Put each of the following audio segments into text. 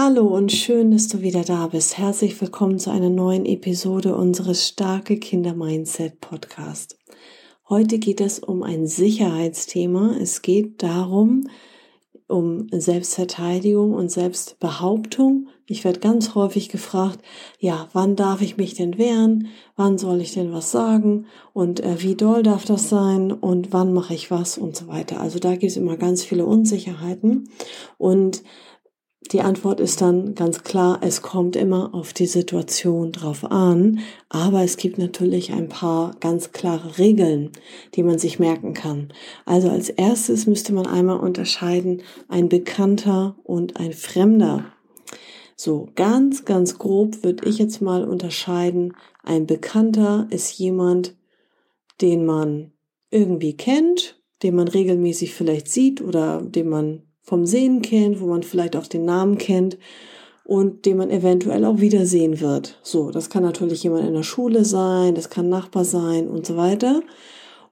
Hallo und schön, dass du wieder da bist. Herzlich willkommen zu einer neuen Episode unseres Starke Kinder Mindset Podcast. Heute geht es um ein Sicherheitsthema. Es geht darum, um Selbstverteidigung und Selbstbehauptung. Ich werde ganz häufig gefragt, ja, wann darf ich mich denn wehren? Wann soll ich denn was sagen? Und äh, wie doll darf das sein? Und wann mache ich was? Und so weiter. Also da gibt es immer ganz viele Unsicherheiten. Und die Antwort ist dann ganz klar, es kommt immer auf die Situation drauf an, aber es gibt natürlich ein paar ganz klare Regeln, die man sich merken kann. Also als erstes müsste man einmal unterscheiden ein Bekannter und ein Fremder. So ganz, ganz grob würde ich jetzt mal unterscheiden, ein Bekannter ist jemand, den man irgendwie kennt, den man regelmäßig vielleicht sieht oder den man vom Sehen kennt, wo man vielleicht auch den Namen kennt und den man eventuell auch wiedersehen wird. So, das kann natürlich jemand in der Schule sein, das kann Nachbar sein und so weiter.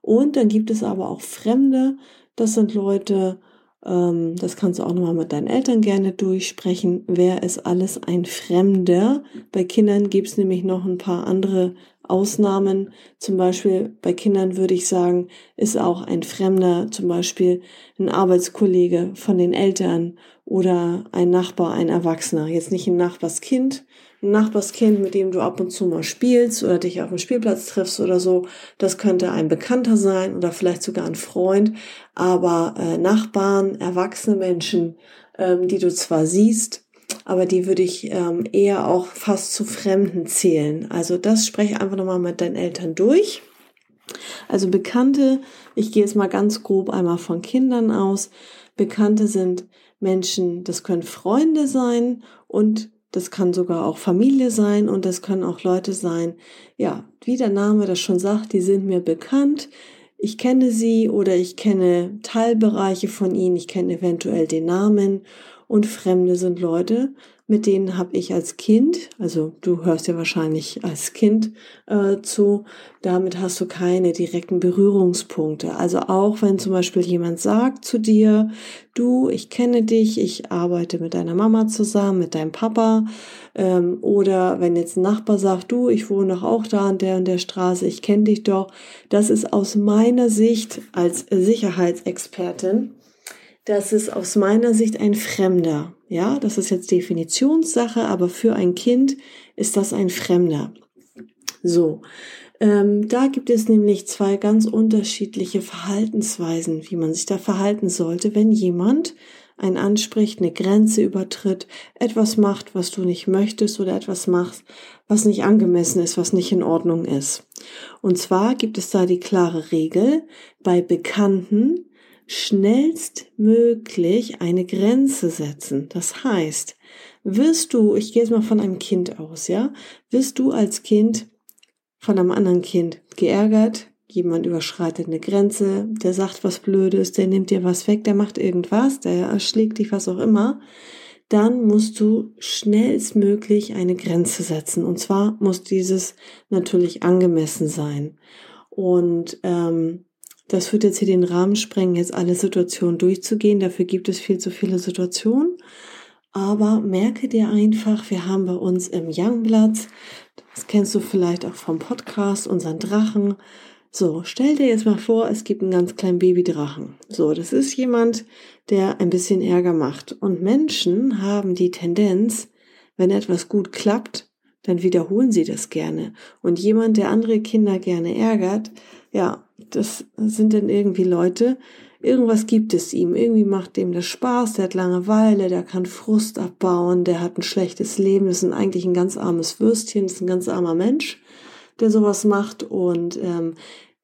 Und dann gibt es aber auch Fremde, das sind Leute, das kannst du auch nochmal mit deinen Eltern gerne durchsprechen. Wer ist alles ein Fremder? Bei Kindern gibt es nämlich noch ein paar andere Ausnahmen. Zum Beispiel bei Kindern würde ich sagen, ist auch ein Fremder, zum Beispiel ein Arbeitskollege von den Eltern oder ein Nachbar, ein Erwachsener. Jetzt nicht ein Nachbarskind, ein Nachbarskind, mit dem du ab und zu mal spielst oder dich auf dem Spielplatz triffst oder so. Das könnte ein Bekannter sein oder vielleicht sogar ein Freund. Aber äh, Nachbarn, erwachsene Menschen, ähm, die du zwar siehst, aber die würde ich ähm, eher auch fast zu Fremden zählen. Also das spreche einfach nochmal mit deinen Eltern durch. Also Bekannte, ich gehe jetzt mal ganz grob einmal von Kindern aus. Bekannte sind Menschen, das können Freunde sein und das kann sogar auch Familie sein und das können auch Leute sein, ja, wie der Name das schon sagt, die sind mir bekannt. Ich kenne sie oder ich kenne Teilbereiche von ihnen, ich kenne eventuell den Namen und Fremde sind Leute, mit denen habe ich als Kind, also du hörst ja wahrscheinlich als Kind äh, zu, damit hast du keine direkten Berührungspunkte. Also auch wenn zum Beispiel jemand sagt zu dir, du, ich kenne dich, ich arbeite mit deiner Mama zusammen, mit deinem Papa, ähm, oder wenn jetzt ein Nachbar sagt, du, ich wohne doch auch da an der und der Straße, ich kenne dich doch, das ist aus meiner Sicht als Sicherheitsexpertin das ist aus meiner Sicht ein Fremder. Ja, das ist jetzt Definitionssache, aber für ein Kind ist das ein Fremder. So, ähm, da gibt es nämlich zwei ganz unterschiedliche Verhaltensweisen, wie man sich da verhalten sollte, wenn jemand einen anspricht, eine Grenze übertritt, etwas macht, was du nicht möchtest oder etwas machst, was nicht angemessen ist, was nicht in Ordnung ist. Und zwar gibt es da die klare Regel, bei Bekannten schnellstmöglich eine Grenze setzen. Das heißt, wirst du, ich gehe jetzt mal von einem Kind aus, ja, wirst du als Kind von einem anderen Kind geärgert, jemand überschreitet eine Grenze, der sagt was Blödes, der nimmt dir was weg, der macht irgendwas, der erschlägt dich, was auch immer, dann musst du schnellstmöglich eine Grenze setzen. Und zwar muss dieses natürlich angemessen sein. Und ähm, das wird jetzt hier den Rahmen sprengen, jetzt alle Situationen durchzugehen. Dafür gibt es viel zu viele Situationen. Aber merke dir einfach, wir haben bei uns im Youngblatts, das kennst du vielleicht auch vom Podcast, unseren Drachen. So, stell dir jetzt mal vor, es gibt einen ganz kleinen Babydrachen. So, das ist jemand, der ein bisschen Ärger macht. Und Menschen haben die Tendenz, wenn etwas gut klappt, dann wiederholen sie das gerne. Und jemand, der andere Kinder gerne ärgert, ja, das sind dann irgendwie Leute, irgendwas gibt es ihm, irgendwie macht dem das Spaß, der hat Langeweile, der kann Frust abbauen, der hat ein schlechtes Leben, ist eigentlich ein ganz armes Würstchen, ist ein ganz armer Mensch, der sowas macht und ähm,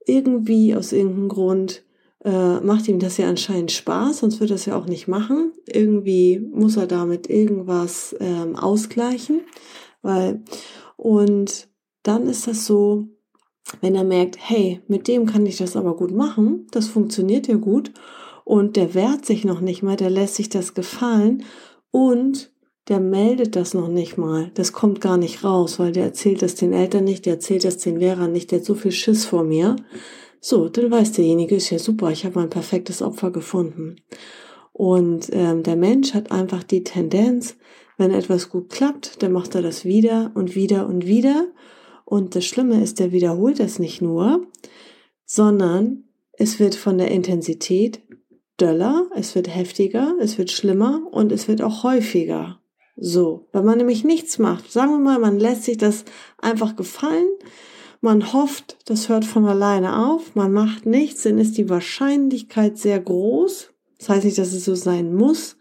irgendwie aus irgendeinem Grund äh, macht ihm das ja anscheinend Spaß, sonst würde er es ja auch nicht machen. Irgendwie muss er damit irgendwas ähm, ausgleichen, weil und dann ist das so, wenn er merkt, hey, mit dem kann ich das aber gut machen, das funktioniert ja gut und der wehrt sich noch nicht mal, der lässt sich das gefallen und der meldet das noch nicht mal. Das kommt gar nicht raus, weil der erzählt das den Eltern nicht, der erzählt das den Lehrern nicht, der hat so viel Schiss vor mir. So, dann weiß derjenige, ist ja super, ich habe mein perfektes Opfer gefunden. Und ähm, der Mensch hat einfach die Tendenz, wenn etwas gut klappt, dann macht er das wieder und wieder und wieder. Und das Schlimme ist, der wiederholt das nicht nur, sondern es wird von der Intensität döller, es wird heftiger, es wird schlimmer und es wird auch häufiger. So, wenn man nämlich nichts macht, sagen wir mal, man lässt sich das einfach gefallen, man hofft, das hört von alleine auf, man macht nichts, dann ist die Wahrscheinlichkeit sehr groß. Das heißt nicht, dass es so sein muss,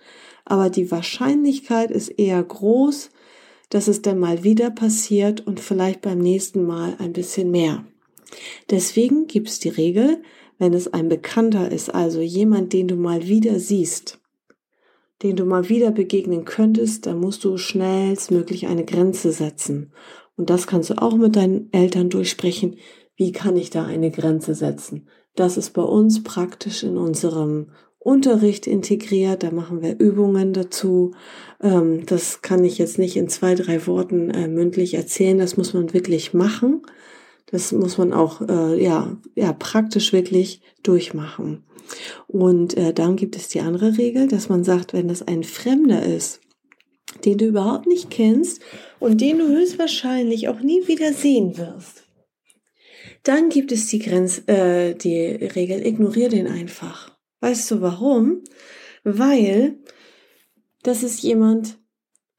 aber die Wahrscheinlichkeit ist eher groß, dass es dann mal wieder passiert und vielleicht beim nächsten Mal ein bisschen mehr. Deswegen gibt es die Regel, wenn es ein Bekannter ist, also jemand, den du mal wieder siehst, den du mal wieder begegnen könntest, dann musst du schnellstmöglich eine Grenze setzen. Und das kannst du auch mit deinen Eltern durchsprechen. Wie kann ich da eine Grenze setzen? Das ist bei uns praktisch in unserem Unterricht integriert. Da machen wir Übungen dazu. Ähm, das kann ich jetzt nicht in zwei, drei Worten äh, mündlich erzählen. Das muss man wirklich machen. Das muss man auch äh, ja, ja praktisch wirklich durchmachen. Und äh, dann gibt es die andere Regel, dass man sagt, wenn das ein Fremder ist, den du überhaupt nicht kennst und den du höchstwahrscheinlich auch nie wieder sehen wirst. Dann gibt es die Grenz, äh, die Regel, ignoriere den einfach. Weißt du warum? Weil das ist jemand,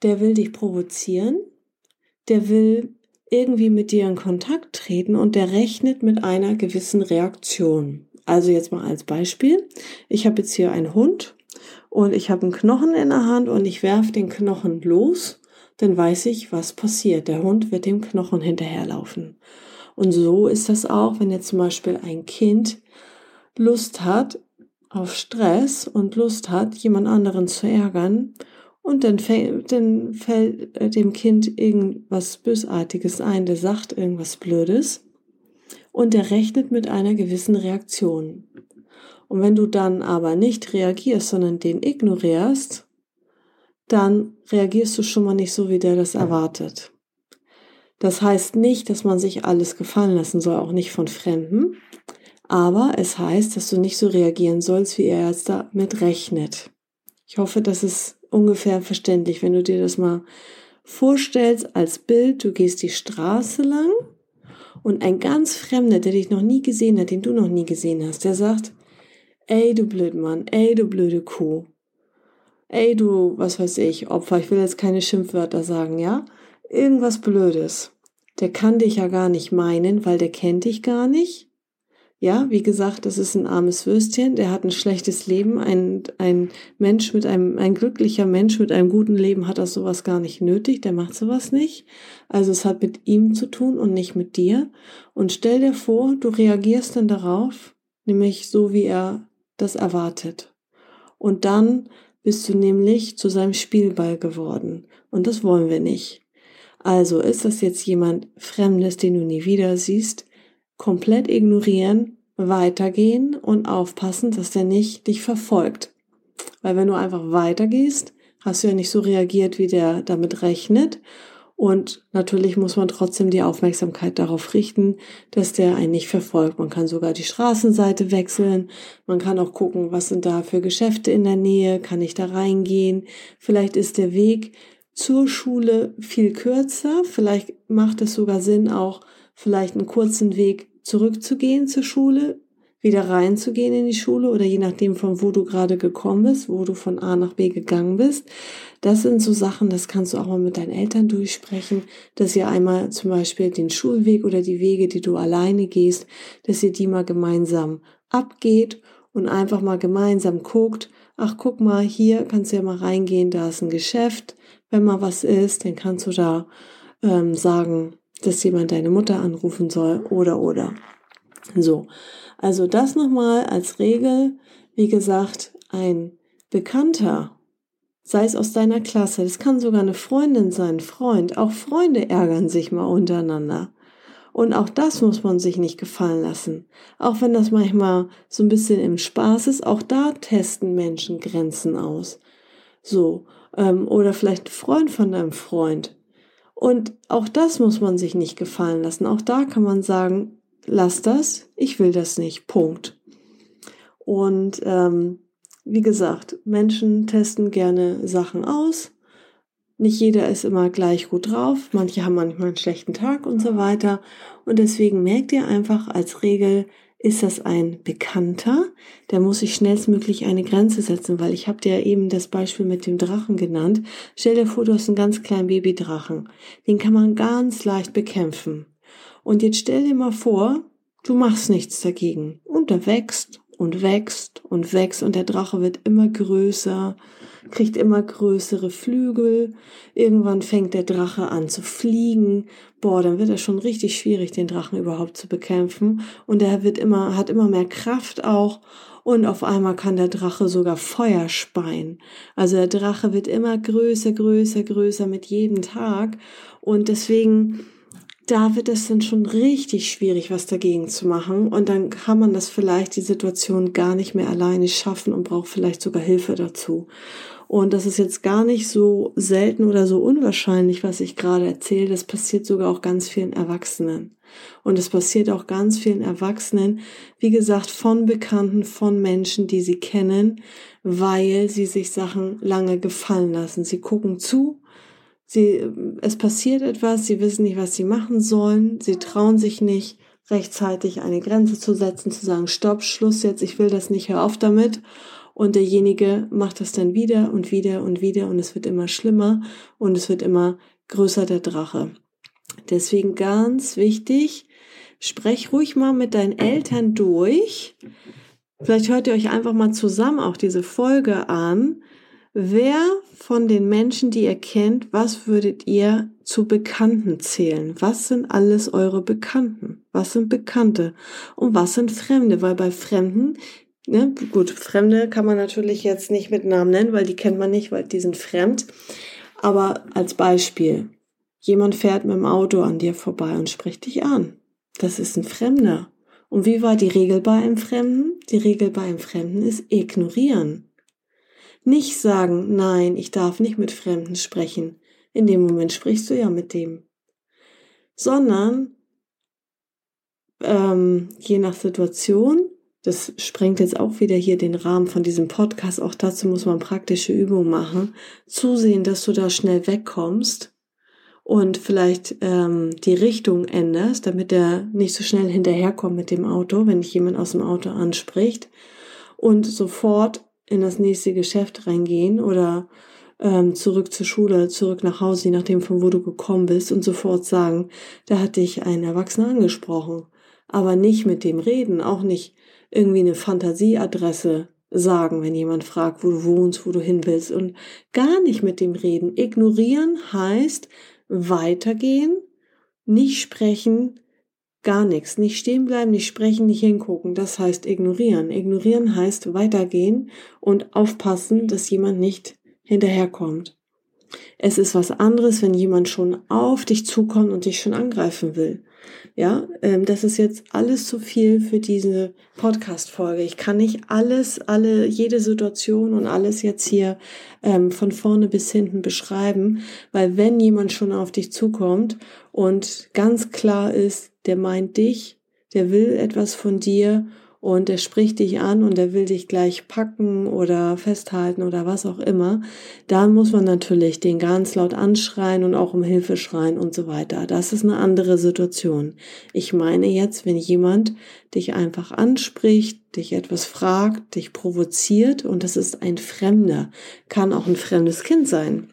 der will dich provozieren, der will irgendwie mit dir in Kontakt treten und der rechnet mit einer gewissen Reaktion. Also jetzt mal als Beispiel. Ich habe jetzt hier einen Hund und ich habe einen Knochen in der Hand und ich werfe den Knochen los, dann weiß ich, was passiert. Der Hund wird dem Knochen hinterherlaufen. Und so ist das auch, wenn jetzt zum Beispiel ein Kind Lust hat auf Stress und Lust hat, jemand anderen zu ärgern und dann, fällt, dann fällt äh, dem Kind irgendwas Bösartiges ein, der sagt irgendwas Blödes und der rechnet mit einer gewissen Reaktion. Und wenn du dann aber nicht reagierst, sondern den ignorierst, dann reagierst du schon mal nicht so, wie der das erwartet. Das heißt nicht, dass man sich alles gefallen lassen soll, auch nicht von Fremden. Aber es heißt, dass du nicht so reagieren sollst, wie er jetzt damit rechnet. Ich hoffe, das ist ungefähr verständlich, wenn du dir das mal vorstellst als Bild. Du gehst die Straße lang und ein ganz Fremder, der dich noch nie gesehen hat, den du noch nie gesehen hast, der sagt, Ey, du Blödmann, ey, du blöde Kuh. Ey, du, was weiß ich, Opfer, ich will jetzt keine Schimpfwörter sagen, ja? Irgendwas Blödes. Der kann dich ja gar nicht meinen, weil der kennt dich gar nicht. Ja, wie gesagt, das ist ein armes Würstchen, der hat ein schlechtes Leben. Ein, ein Mensch mit einem, ein glücklicher Mensch mit einem guten Leben hat das sowas gar nicht nötig, der macht sowas nicht. Also es hat mit ihm zu tun und nicht mit dir. Und stell dir vor, du reagierst dann darauf, nämlich so wie er das erwartet. Und dann bist du nämlich zu seinem Spielball geworden. Und das wollen wir nicht. Also ist das jetzt jemand Fremdes, den du nie wieder siehst, komplett ignorieren, weitergehen und aufpassen, dass der nicht dich verfolgt. Weil wenn du einfach weitergehst, hast du ja nicht so reagiert, wie der damit rechnet und natürlich muss man trotzdem die Aufmerksamkeit darauf richten, dass der einen nicht verfolgt. Man kann sogar die Straßenseite wechseln. Man kann auch gucken, was sind da für Geschäfte in der Nähe. Kann ich da reingehen? Vielleicht ist der Weg zur Schule viel kürzer. Vielleicht macht es sogar Sinn, auch vielleicht einen kurzen Weg zurückzugehen zur Schule, wieder reinzugehen in die Schule oder je nachdem von wo du gerade gekommen bist, wo du von A nach B gegangen bist. Das sind so Sachen, das kannst du auch mal mit deinen Eltern durchsprechen, dass ihr einmal zum Beispiel den Schulweg oder die Wege, die du alleine gehst, dass ihr die mal gemeinsam abgeht und einfach mal gemeinsam guckt, ach guck mal, hier kannst du ja mal reingehen, da ist ein Geschäft, wenn mal was ist, dann kannst du da ähm, sagen, dass jemand deine Mutter anrufen soll oder oder. So, also das nochmal als Regel. Wie gesagt, ein Bekannter, sei es aus deiner Klasse, das kann sogar eine Freundin sein, Freund, auch Freunde ärgern sich mal untereinander. Und auch das muss man sich nicht gefallen lassen. Auch wenn das manchmal so ein bisschen im Spaß ist, auch da testen Menschen Grenzen aus. So, ähm, oder vielleicht ein Freund von deinem Freund. Und auch das muss man sich nicht gefallen lassen. Auch da kann man sagen, lass das, ich will das nicht, Punkt. Und ähm, wie gesagt, Menschen testen gerne Sachen aus. Nicht jeder ist immer gleich gut drauf. Manche haben manchmal einen schlechten Tag und so weiter. Und deswegen merkt ihr einfach als Regel, ist das ein Bekannter, der muss sich schnellstmöglich eine Grenze setzen, weil ich habe dir eben das Beispiel mit dem Drachen genannt. Stell dir vor, du hast einen ganz kleinen Babydrachen. Den kann man ganz leicht bekämpfen. Und jetzt stell dir mal vor, du machst nichts dagegen. Und er wächst und wächst und wächst und der Drache wird immer größer, kriegt immer größere Flügel. Irgendwann fängt der Drache an zu fliegen. Boah, dann wird es schon richtig schwierig, den Drachen überhaupt zu bekämpfen. Und er wird immer, hat immer mehr Kraft auch. Und auf einmal kann der Drache sogar Feuer speien. Also der Drache wird immer größer, größer, größer mit jedem Tag. Und deswegen da wird es dann schon richtig schwierig, was dagegen zu machen. Und dann kann man das vielleicht die Situation gar nicht mehr alleine schaffen und braucht vielleicht sogar Hilfe dazu. Und das ist jetzt gar nicht so selten oder so unwahrscheinlich, was ich gerade erzähle. Das passiert sogar auch ganz vielen Erwachsenen. Und es passiert auch ganz vielen Erwachsenen, wie gesagt, von Bekannten, von Menschen, die sie kennen, weil sie sich Sachen lange gefallen lassen. Sie gucken zu, Sie, es passiert etwas, sie wissen nicht, was sie machen sollen, sie trauen sich nicht, rechtzeitig eine Grenze zu setzen, zu sagen, stopp, Schluss jetzt, ich will das nicht, hör auf damit. Und derjenige macht das dann wieder und wieder und wieder und es wird immer schlimmer und es wird immer größer der Drache. Deswegen ganz wichtig, sprech ruhig mal mit deinen Eltern durch. Vielleicht hört ihr euch einfach mal zusammen auch diese Folge an Wer von den Menschen, die ihr kennt, was würdet ihr zu Bekannten zählen? Was sind alles eure Bekannten? Was sind Bekannte? Und was sind Fremde? Weil bei Fremden, ne, gut, Fremde kann man natürlich jetzt nicht mit Namen nennen, weil die kennt man nicht, weil die sind fremd. Aber als Beispiel, jemand fährt mit dem Auto an dir vorbei und spricht dich an. Das ist ein Fremder. Und wie war die Regel bei einem Fremden? Die Regel bei einem Fremden ist ignorieren. Nicht sagen, nein, ich darf nicht mit Fremden sprechen. In dem Moment sprichst du ja mit dem. Sondern ähm, je nach Situation, das sprengt jetzt auch wieder hier den Rahmen von diesem Podcast, auch dazu muss man praktische Übungen machen, zusehen, dass du da schnell wegkommst und vielleicht ähm, die Richtung änderst, damit der nicht so schnell hinterherkommt mit dem Auto, wenn dich jemand aus dem Auto anspricht und sofort in das nächste Geschäft reingehen oder ähm, zurück zur Schule, zurück nach Hause, je nachdem von wo du gekommen bist und sofort sagen, da hat dich ein Erwachsener angesprochen. Aber nicht mit dem reden, auch nicht irgendwie eine Fantasieadresse sagen, wenn jemand fragt, wo du wohnst, wo du hin willst und gar nicht mit dem reden. Ignorieren heißt weitergehen, nicht sprechen, Gar nichts. Nicht stehen bleiben, nicht sprechen, nicht hingucken. Das heißt ignorieren. Ignorieren heißt weitergehen und aufpassen, dass jemand nicht hinterherkommt. Es ist was anderes, wenn jemand schon auf dich zukommt und dich schon angreifen will. Ja, ähm, das ist jetzt alles zu viel für diese Podcast-Folge. Ich kann nicht alles, alle, jede Situation und alles jetzt hier ähm, von vorne bis hinten beschreiben, weil wenn jemand schon auf dich zukommt und ganz klar ist, der meint dich, der will etwas von dir und er spricht dich an und er will dich gleich packen oder festhalten oder was auch immer, dann muss man natürlich den ganz laut anschreien und auch um Hilfe schreien und so weiter. Das ist eine andere Situation. Ich meine jetzt, wenn jemand dich einfach anspricht, dich etwas fragt, dich provoziert und das ist ein Fremder, kann auch ein fremdes Kind sein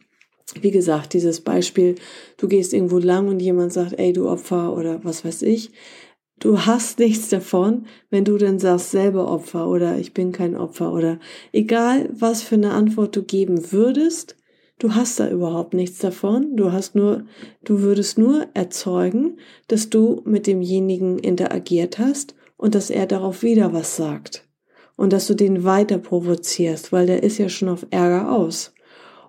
wie gesagt, dieses Beispiel, du gehst irgendwo lang und jemand sagt, ey, du Opfer oder was weiß ich. Du hast nichts davon, wenn du dann sagst, selber Opfer oder ich bin kein Opfer oder egal, was für eine Antwort du geben würdest, du hast da überhaupt nichts davon. Du hast nur, du würdest nur erzeugen, dass du mit demjenigen interagiert hast und dass er darauf wieder was sagt und dass du den weiter provozierst, weil der ist ja schon auf Ärger aus.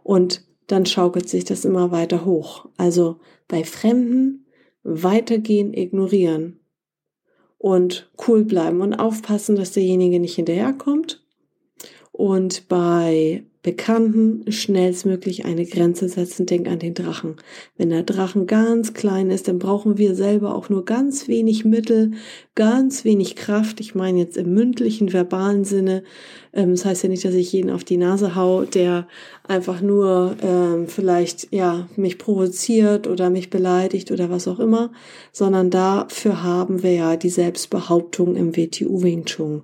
Und dann schaukelt sich das immer weiter hoch. Also bei Fremden weitergehen, ignorieren und cool bleiben und aufpassen, dass derjenige nicht hinterherkommt. Und bei Bekannten schnellstmöglich eine Grenze setzen. Denk an den Drachen. Wenn der Drachen ganz klein ist, dann brauchen wir selber auch nur ganz wenig Mittel, ganz wenig Kraft. Ich meine jetzt im mündlichen, verbalen Sinne. Ähm, das heißt ja nicht, dass ich jeden auf die Nase hau, der einfach nur ähm, vielleicht ja mich provoziert oder mich beleidigt oder was auch immer, sondern dafür haben wir ja die Selbstbehauptung im WTU Wing Chun.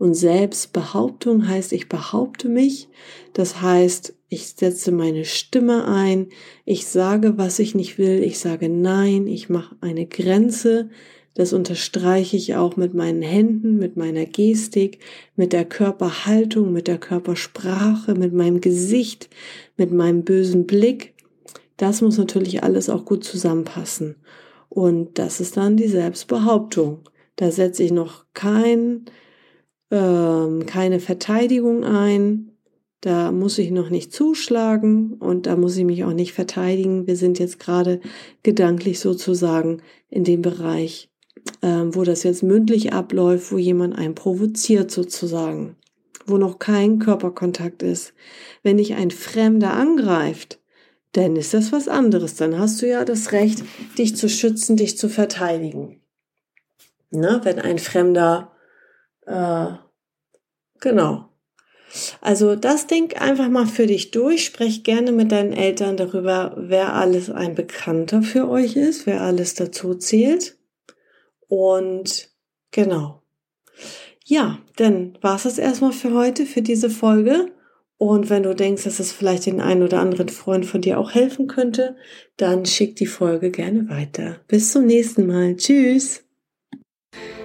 Und Selbstbehauptung heißt, ich behaupte mich. Das heißt, ich setze meine Stimme ein. Ich sage, was ich nicht will. Ich sage nein. Ich mache eine Grenze. Das unterstreiche ich auch mit meinen Händen, mit meiner Gestik, mit der Körperhaltung, mit der Körpersprache, mit meinem Gesicht, mit meinem bösen Blick. Das muss natürlich alles auch gut zusammenpassen. Und das ist dann die Selbstbehauptung. Da setze ich noch kein ähm, keine Verteidigung ein. Da muss ich noch nicht zuschlagen und da muss ich mich auch nicht verteidigen. Wir sind jetzt gerade gedanklich sozusagen in dem Bereich, ähm, wo das jetzt mündlich abläuft, wo jemand einen provoziert sozusagen, wo noch kein Körperkontakt ist. Wenn dich ein Fremder angreift, dann ist das was anderes. Dann hast du ja das Recht, dich zu schützen, dich zu verteidigen. Na, wenn ein Fremder äh, genau. Also das denk einfach mal für dich durch. Sprech gerne mit deinen Eltern darüber, wer alles ein Bekannter für euch ist, wer alles dazu zählt. Und genau. Ja, dann war es das erstmal für heute, für diese Folge. Und wenn du denkst, dass es vielleicht den einen oder anderen Freund von dir auch helfen könnte, dann schick die Folge gerne weiter. Bis zum nächsten Mal. Tschüss.